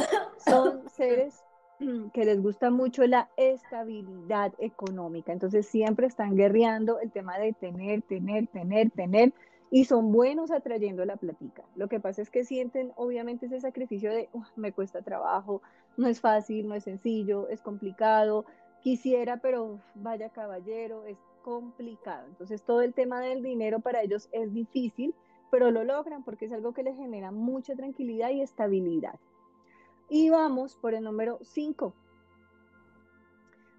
Son seres (clears throat) que les gusta mucho la estabilidad económica. Entonces siempre están guerreando el tema de tener, tener, tener, tener y son buenos atrayendo la platica. Lo que pasa es que sienten obviamente ese sacrificio de me cuesta trabajo, no es fácil, no es sencillo, es complicado, quisiera, pero vaya caballero, es complicado. Entonces todo el tema del dinero para ellos es difícil, pero lo logran porque es algo que les genera mucha tranquilidad y estabilidad. Y vamos por el número 5.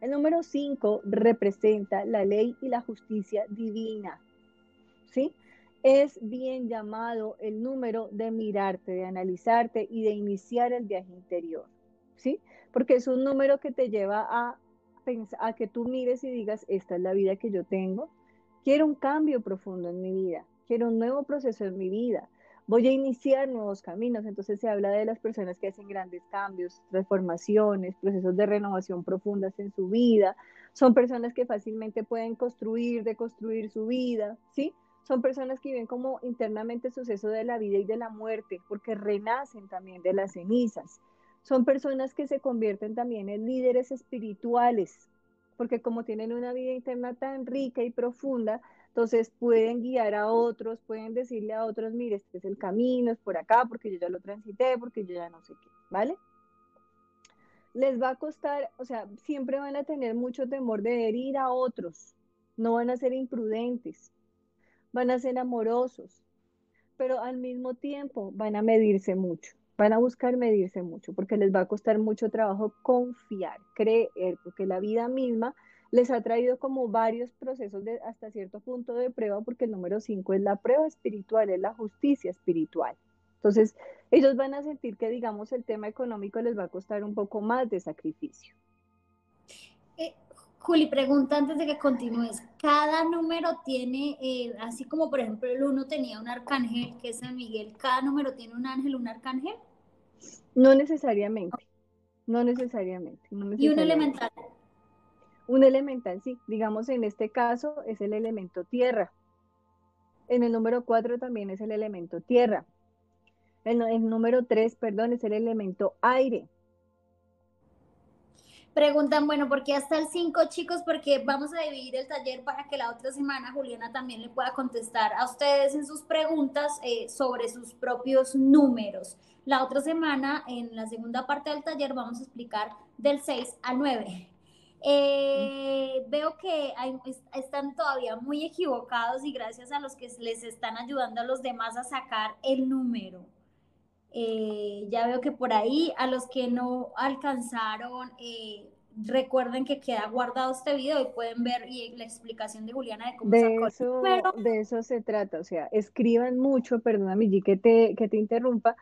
El número 5 representa la ley y la justicia divina. ¿Sí? es bien llamado el número de mirarte, de analizarte y de iniciar el viaje interior, ¿sí? Porque es un número que te lleva a, a que tú mires y digas, esta es la vida que yo tengo, quiero un cambio profundo en mi vida, quiero un nuevo proceso en mi vida, voy a iniciar nuevos caminos. Entonces se habla de las personas que hacen grandes cambios, transformaciones, procesos de renovación profundas en su vida. Son personas que fácilmente pueden construir, deconstruir su vida, ¿sí? Son personas que viven como internamente suceso de la vida y de la muerte, porque renacen también de las cenizas. Son personas que se convierten también en líderes espirituales, porque como tienen una vida interna tan rica y profunda, entonces pueden guiar a otros, pueden decirle a otros, mire, este es el camino, es por acá, porque yo ya lo transité, porque yo ya no sé qué, ¿vale? Les va a costar, o sea, siempre van a tener mucho temor de herir a otros, no van a ser imprudentes, van a ser amorosos, pero al mismo tiempo van a medirse mucho, van a buscar medirse mucho, porque les va a costar mucho trabajo confiar, creer, porque la vida misma les ha traído como varios procesos de hasta cierto punto de prueba, porque el número 5 es la prueba espiritual, es la justicia espiritual. Entonces, ellos van a sentir que, digamos, el tema económico les va a costar un poco más de sacrificio.
Juli, pregunta antes de que continúes. ¿Cada número tiene, eh, así como por ejemplo el uno tenía un arcángel, que es San Miguel, ¿cada número tiene un ángel, un arcángel?
No necesariamente, no necesariamente.
¿Y un elemental?
Un elemental, sí. Digamos, en este caso es el elemento tierra. En el número 4 también es el elemento tierra. En el número 3, perdón, es el elemento aire.
Preguntan, bueno, ¿por qué hasta el 5, chicos? Porque vamos a dividir el taller para que la otra semana Juliana también le pueda contestar a ustedes en sus preguntas eh, sobre sus propios números. La otra semana, en la segunda parte del taller, vamos a explicar del 6 al 9. Eh, veo que están todavía muy equivocados y gracias a los que les están ayudando a los demás a sacar el número. Eh, ya veo que por ahí a los que no alcanzaron, eh, recuerden que queda guardado este video y pueden ver y la explicación de Juliana de cómo
de eso, De eso se trata, o sea, escriban mucho, perdóname G que te, que te interrumpa,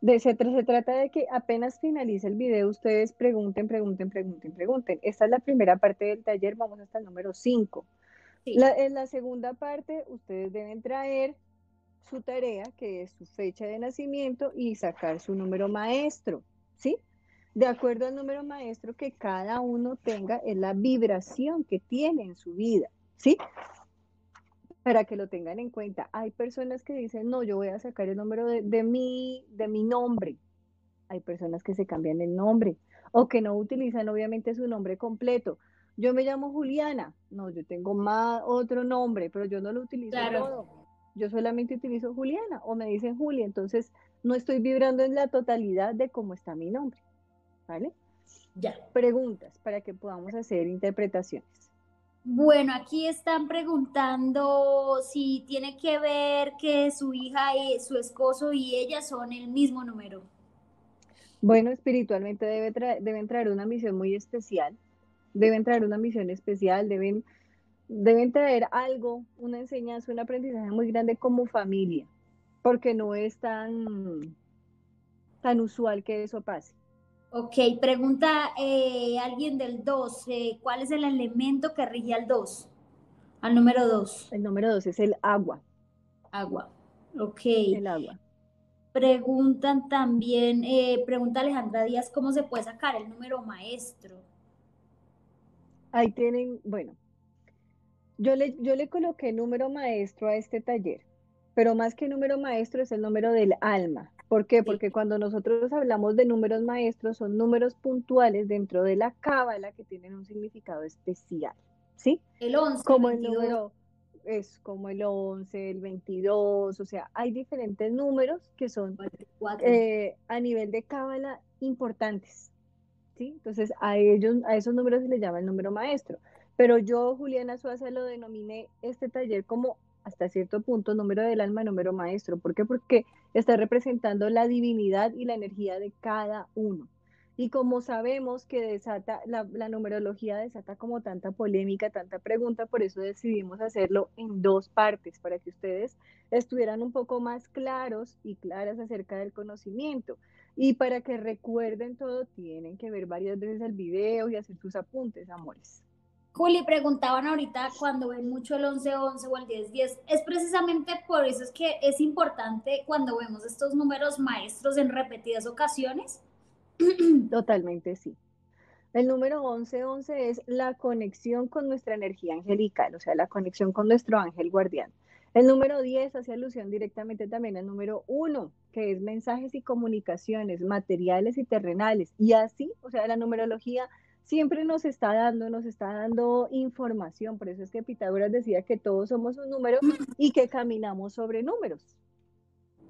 de, se, se trata de que apenas finalice el video, ustedes pregunten, pregunten, pregunten, pregunten. Esta es la primera parte del taller, vamos hasta el número 5. en la segunda parte, ustedes deben traer su tarea, que es su fecha de nacimiento, y sacar su número maestro, ¿sí? De acuerdo al número maestro que cada uno tenga, es la vibración que tiene en su vida, ¿sí? Para que lo tengan en cuenta. Hay personas que dicen, no, yo voy a sacar el número de, de, mi, de mi nombre. Hay personas que se cambian el nombre o que no utilizan obviamente su nombre completo. Yo me llamo Juliana. No, yo tengo más otro nombre, pero yo no lo utilizo claro yo solamente utilizo Juliana o me dicen Julia, entonces no estoy vibrando en la totalidad de cómo está mi nombre. ¿Vale?
Ya.
Preguntas para que podamos hacer interpretaciones.
Bueno, aquí están preguntando si tiene que ver que su hija y su esposo y ella son el mismo número.
Bueno, espiritualmente debe deben traer una misión muy especial, deben traer una misión especial, deben deben traer algo, una enseñanza, un aprendizaje muy grande como familia, porque no es tan, tan usual que eso pase.
Ok, pregunta eh, alguien del 2, eh, ¿cuál es el elemento que rige al 2? Al número 2.
El número 2 es el agua.
Agua, ok.
El agua.
Preguntan también, eh, pregunta Alejandra Díaz, ¿cómo se puede sacar el número maestro?
Ahí tienen, bueno, Yo le, yo le coloqué número maestro a este taller, pero más que número maestro es el número del alma. ¿Por qué? Porque cuando nosotros hablamos de números maestros, son números puntuales dentro de la cábala que tienen un significado especial, ¿sí?
El 11.
Como el, número, es como el 11, el 22, o sea, hay diferentes números que son eh, a nivel de cábala importantes, ¿sí? Entonces, a ellos, a esos números se les llama el número maestro. Pero yo, Juliana Suaza, lo denominé este taller como hasta cierto punto número del alma, número maestro. ¿Por qué? Porque está representando la divinidad y la energía de cada uno. Y como sabemos que desata, la, numerología desata como tanta polémica, tanta pregunta, por eso decidimos hacerlo en dos partes, para que ustedes estuvieran un poco más claros y claras acerca del conocimiento. Y para que recuerden todo, tienen que ver varias veces el video y hacer sus apuntes, amores.
Juli, preguntaban ahorita cuando ven mucho el 11-11 o el 10-10, es precisamente por eso es que es importante cuando vemos estos números maestros en repetidas ocasiones. (clears throat)
Totalmente sí. El número 11-11 es la conexión con nuestra energía angelical, o sea, la conexión con nuestro ángel guardián. El número 10 hace alusión directamente también al número 1, que es mensajes y comunicaciones materiales y terrenales. Y así, o sea, la numerología siempre nos está dando, nos está dando información. Por eso es que Pitágoras decía que todos somos un número y que caminamos sobre números.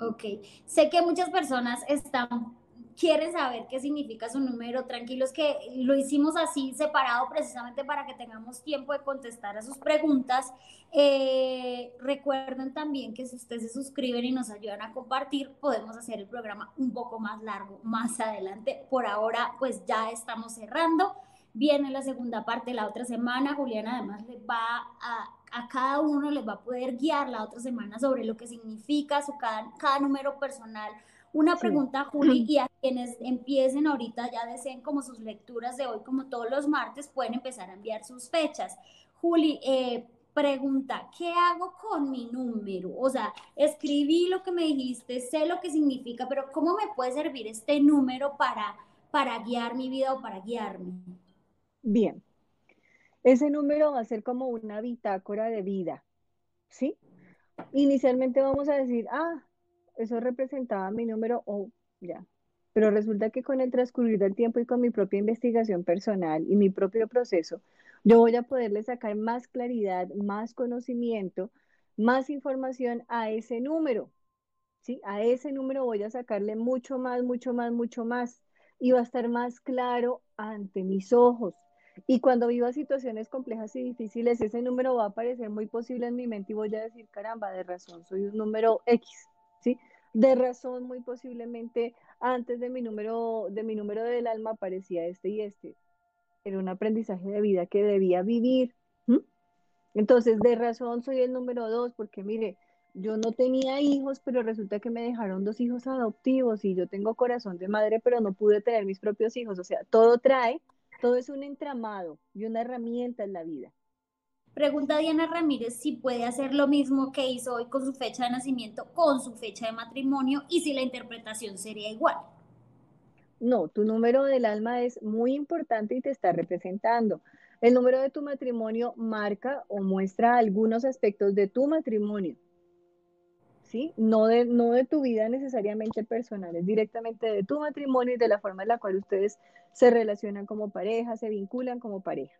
Ok, sé que muchas personas están quieren saber qué significa su número, tranquilos que lo hicimos así separado precisamente para que tengamos tiempo de contestar a sus preguntas. Eh, recuerden también que si ustedes se suscriben y nos ayudan a compartir, podemos hacer el programa un poco más largo más adelante. Por ahora, pues ya estamos cerrando. Viene la segunda parte la otra semana. Juliana además les va a, a cada uno les va a poder guiar la otra semana sobre lo que significa su cada, cada número personal una pregunta, Juli, y a quienes empiecen ahorita, ya deseen como sus lecturas de hoy, como todos los martes, pueden empezar a enviar sus fechas. Juli, eh, pregunta, ¿qué hago con mi número? O sea, escribí lo que me dijiste, sé lo que significa, pero ¿cómo me puede servir este número para, para guiar mi vida o para guiarme?
Bien, ese número va a ser como una bitácora de vida, ¿sí? Inicialmente vamos a decir, ah, eso representaba mi número o ya. Pero resulta que con el transcurrir del tiempo y con mi propia investigación personal y mi propio proceso, yo voy a poderle sacar más claridad, más conocimiento, más información a ese número. ¿sí? A ese número voy a sacarle mucho más, mucho más, mucho más. Y va a estar más claro ante mis ojos. Y cuando viva situaciones complejas y difíciles, ese número va a aparecer muy posible en mi mente y voy a decir, caramba, de razón, soy un número X. De razón, muy posiblemente, antes de mi número, de mi número del alma aparecía este y este. Era un aprendizaje de vida que debía vivir. Entonces, de razón soy el número dos, porque mire, yo no tenía hijos, pero resulta que me dejaron dos hijos adoptivos y yo tengo corazón de madre, pero no pude tener mis propios hijos. O sea, todo trae, todo es un entramado y una herramienta en la vida.
Pregunta Diana Ramírez si puede hacer lo mismo que hizo hoy con su fecha de nacimiento, con su fecha de matrimonio y si la interpretación sería igual.
No, tu número del alma es muy importante y te está representando. El número de tu matrimonio marca o muestra algunos aspectos de tu matrimonio. ¿Sí? No de, no de tu vida necesariamente personal, es directamente de tu matrimonio y de la forma en la cual ustedes se relacionan como pareja, se vinculan como pareja.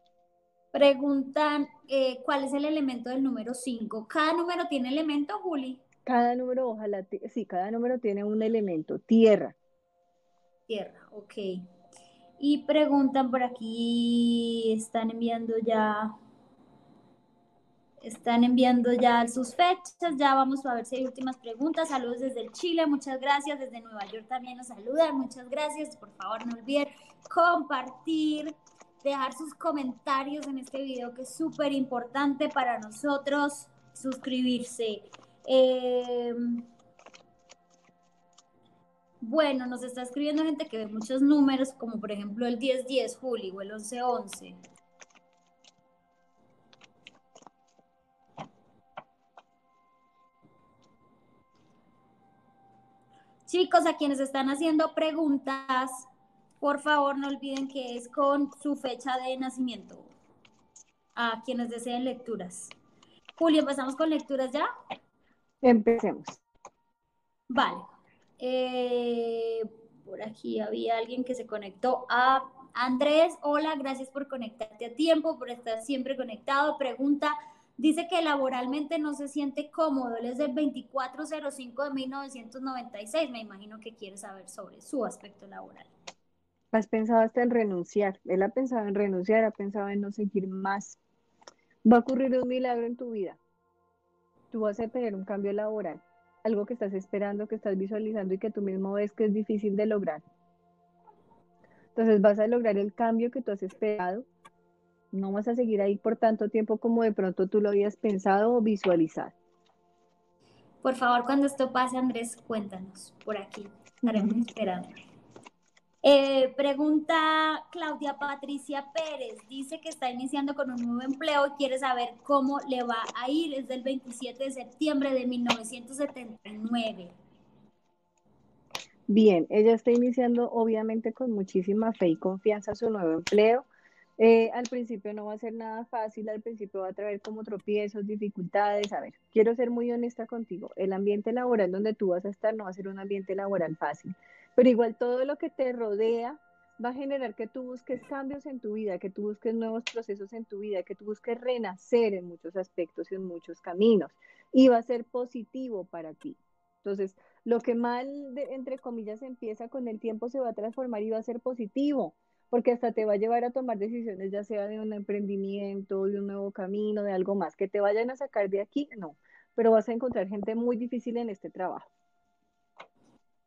Preguntan eh, cuál es el elemento del número 5. ¿Cada número tiene elemento, Juli?
Cada número, ojalá, sí, cada número tiene un elemento, tierra.
Tierra, ok. Y preguntan por aquí, están enviando ya, están enviando ya sus fechas, ya vamos a ver si hay últimas preguntas. Saludos desde Chile, muchas gracias. Desde Nueva York también nos saludan, muchas gracias. Por favor, no olviden compartir dejar sus comentarios en este video que es súper importante para nosotros, suscribirse. Em, bueno, nos está escribiendo gente que ve muchos números, como por ejemplo el 1010 Juli o el 1111. Chicos, a quienes están haciendo preguntas, por favor, no olviden que es con su fecha de nacimiento. A quienes deseen lecturas. Julio, ¿empezamos con lecturas ya?
Empecemos.
Vale. Eh, por aquí había alguien que se conectó a Andrés. Hola, gracias por conectarte a tiempo, por estar siempre conectado. Pregunta, dice que laboralmente no se siente cómodo. Él es del 2405 de 1996. Me imagino que quiere saber sobre su aspecto laboral.
Has pensado hasta en renunciar. Él ha pensado en renunciar, ha pensado en no seguir más. Va a ocurrir un milagro en tu vida. Tú vas a tener un cambio laboral, algo que estás esperando, que estás visualizando y que tú mismo ves que es difícil de lograr. Entonces vas a lograr el cambio que tú has esperado. No vas a seguir ahí por tanto tiempo como de pronto tú lo habías pensado o visualizado.
Por favor, cuando esto pase, Andrés, cuéntanos por aquí. Estaremos esperando. Eh, pregunta Claudia Patricia Pérez, dice que está iniciando con un nuevo empleo y quiere saber cómo le va a ir. Es del 27 de septiembre de 1979.
Bien, ella está iniciando obviamente con muchísima fe y confianza su nuevo empleo. Eh, al principio no va a ser nada fácil, al principio va a traer como tropiezos, dificultades. A ver, quiero ser muy honesta contigo. El ambiente laboral donde tú vas a estar no va a ser un ambiente laboral fácil pero igual todo lo que te rodea va a generar que tú busques cambios en tu vida, que tú busques nuevos procesos en tu vida, que tú busques renacer en muchos aspectos y en muchos caminos. Y va a ser positivo para ti. Entonces, lo que mal, entre comillas, empieza con el tiempo se va a transformar y va a ser positivo, porque hasta te va a llevar a tomar decisiones, ya sea de un emprendimiento, de un nuevo camino, de algo más, que te vayan a sacar de aquí, no, pero vas a encontrar gente muy difícil en este trabajo.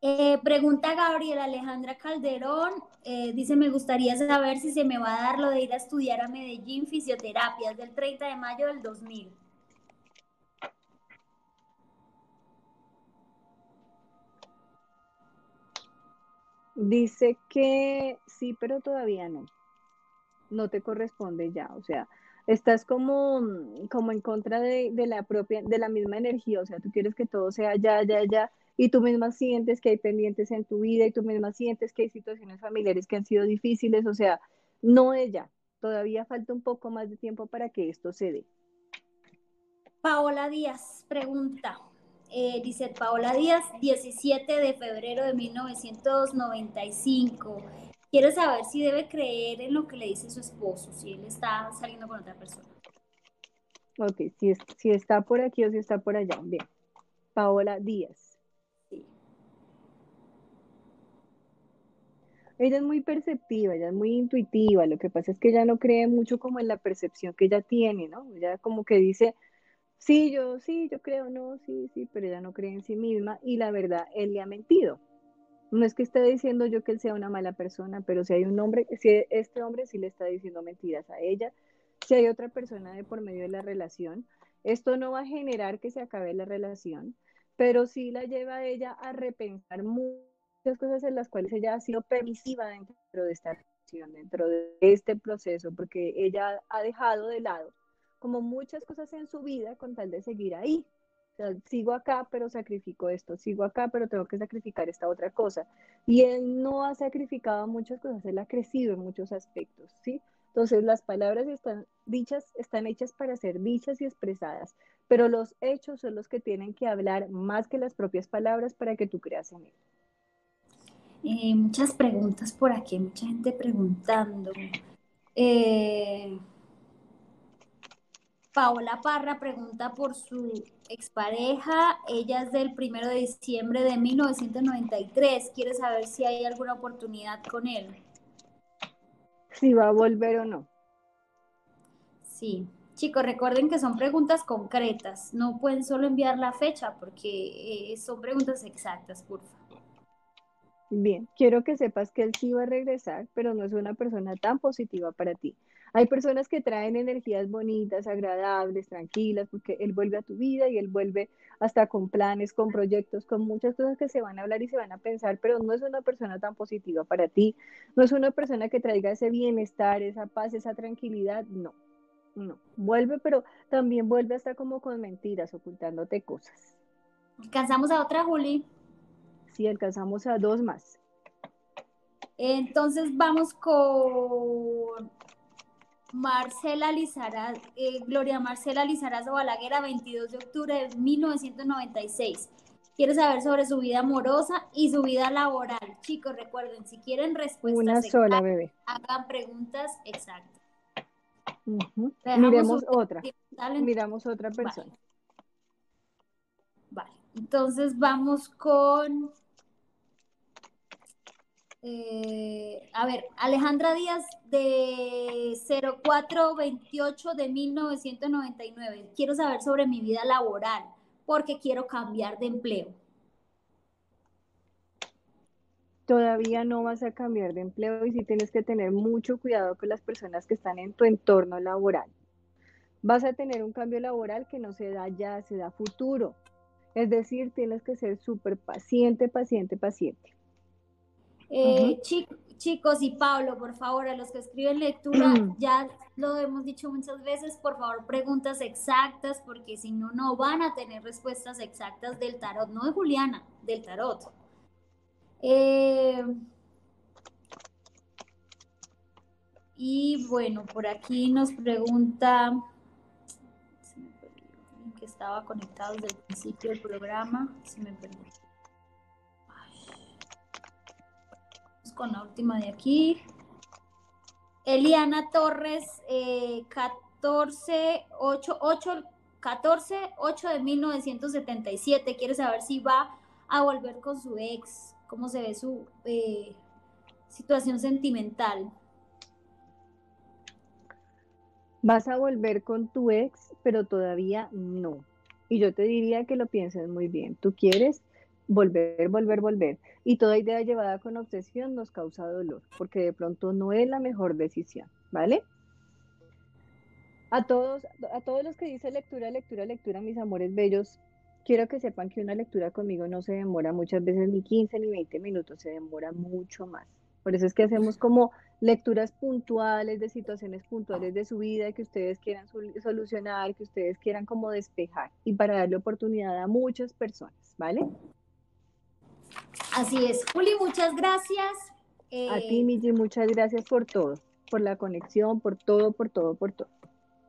Eh, pregunta Gabriela Alejandra Calderón, eh, dice, me gustaría saber si se me va a dar lo de ir a estudiar a Medellín fisioterapia, es del 30 de mayo del 2000.
Dice que sí, pero todavía no. No te corresponde ya, o sea, estás como, como en contra de, de la propia, de la misma energía, o sea, tú quieres que todo sea ya, ya, ya, y tú misma sientes que hay pendientes en tu vida y tú misma sientes que hay situaciones familiares que han sido difíciles, o sea, no ella, todavía falta un poco más de tiempo para que esto se dé.
Paola Díaz pregunta, eh, dice Paola Díaz, 17 de febrero de 1995. Quiero saber si debe creer en lo que le dice su esposo, si él está saliendo con otra persona.
Ok, si, si está por aquí o si está por allá. Bien. Paola Díaz. Ella es muy perceptiva, ella es muy intuitiva, lo que pasa es que ella no cree mucho como en la percepción que ella tiene, ¿no? Ella como que dice, sí, yo, sí, yo creo, no, sí, sí, pero ella no cree en sí misma y la verdad, él le ha mentido. No es que esté diciendo yo que él sea una mala persona, pero si hay un hombre, si este hombre sí le está diciendo mentiras a ella, si hay otra persona de por medio de la relación, esto no va a generar que se acabe la relación, pero sí la lleva a ella a repensar mucho cosas en las cuales ella ha sido permisiva dentro de esta relación, dentro de este proceso, porque ella ha dejado de lado como muchas cosas en su vida con tal de seguir ahí. Sigo acá, pero sacrifico esto, sigo acá, pero tengo que sacrificar esta otra cosa. Y él no ha sacrificado muchas cosas, él ha crecido en muchos aspectos, ¿sí? Entonces las palabras están dichas, están hechas para ser dichas y expresadas, pero los hechos son los que tienen que hablar más que las propias palabras para que tú creas en él.
Eh, muchas preguntas por aquí, mucha gente preguntando. Eh, Paola Parra pregunta por su expareja. Ella es del primero de diciembre de 1993. Quiere saber si hay alguna oportunidad con él.
Si va a volver o no.
Sí. Chicos, recuerden que son preguntas concretas. No pueden solo enviar la fecha porque eh, son preguntas exactas, por favor.
Bien, quiero que sepas que él sí va a regresar, pero no es una persona tan positiva para ti. Hay personas que traen energías bonitas, agradables, tranquilas, porque él vuelve a tu vida y él vuelve hasta con planes, con proyectos, con muchas cosas que se van a hablar y se van a pensar, pero no es una persona tan positiva para ti, no es una persona que traiga ese bienestar, esa paz, esa tranquilidad, no, no. Vuelve, pero también vuelve hasta como con mentiras, ocultándote cosas.
¿Alcanzamos a otra, Juli?
y alcanzamos a dos más.
Entonces vamos con Marcela Lizaraz, eh, Gloria Marcela Lizarazo Balaguera, 22 de octubre de 1996. Quiere saber sobre su vida amorosa y su vida laboral. Chicos, recuerden, si quieren respuestas
Una sola, bebé.
hagan preguntas exactas.
Miremos otra. Miramos otra persona.
Vale. Entonces vamos con eh, a ver, Alejandra Díaz de 0428 de 1999. Quiero saber sobre mi vida laboral porque quiero cambiar de empleo.
Todavía no vas a cambiar de empleo y sí tienes que tener mucho cuidado con las personas que están en tu entorno laboral. Vas a tener un cambio laboral que no se da ya, se da futuro. Es decir, tienes que ser súper paciente, paciente, paciente.
Eh, chicos y Pablo, por favor, a los que escriben lectura, (clears throat) ya lo hemos dicho muchas veces, por favor, preguntas exactas, porque si no, no van a tener respuestas exactas del tarot, no de Juliana, del tarot. Eh, y bueno, por aquí nos pregunta que estaba conectado desde el principio del programa, se me perdió. Con la última de aquí. Eliana Torres, 14, 8, 8, 14, 8 de 1977. Quiere saber si va a volver con su ex, cómo se ve su eh, situación sentimental.
Vas a volver con tu ex, pero todavía no. Y yo te diría que lo pienses muy bien. Tú quieres volver, volver, volver. Y toda idea llevada con obsesión nos causa dolor, porque de pronto no es la mejor decisión, ¿vale? A todos, a todos los que dice lectura, lectura, lectura, mis amores bellos, quiero que sepan que una lectura conmigo no se demora muchas veces ni 15 ni 20 minutos, se demora mucho más. Por eso es que hacemos como lecturas puntuales de situaciones puntuales de su vida que ustedes quieran solucionar, que ustedes quieran como despejar y para darle oportunidad a muchas personas, ¿vale?
Así es. Juli, muchas gracias.
a ti, eh, Miji, muchas gracias por todo, por la conexión, por todo, por todo, por todo.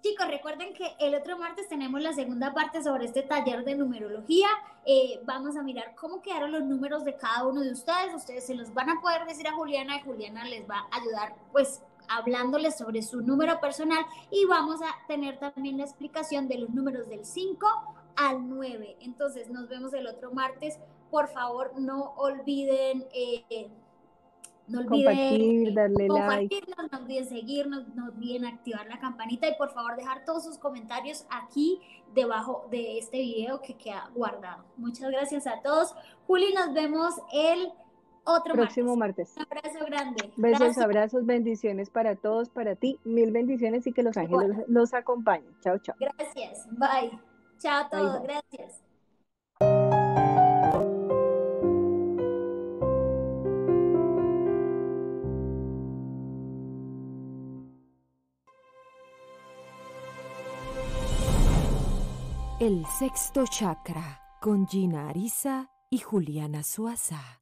Chicos, recuerden que el otro martes tenemos la segunda parte sobre este taller de numerología. Eh, vamos a mirar cómo quedaron los números de cada uno de ustedes. Ustedes se los van a poder decir a Juliana y Juliana les va a ayudar, pues, hablándoles sobre su número personal. Y vamos a tener también la explicación de los números del 5 al 9. Entonces, nos vemos el otro martes por favor no olviden eh, no olviden
darle
compartirnos, no olviden seguirnos, no olviden activar la campanita y por favor dejar todos sus comentarios aquí debajo de este video que queda guardado. Muchas gracias a todos. Juli, nos vemos el otro
próximo martes.
Un abrazo grande.
Besos, abrazos, bendiciones para todos, para ti. Mil bendiciones y que los ángeles los acompañen. Chao, chao.
Gracias. Bye. Chao a todos. Gracias.
El sexto chakra con Gina Arisa y Juliana Suaza.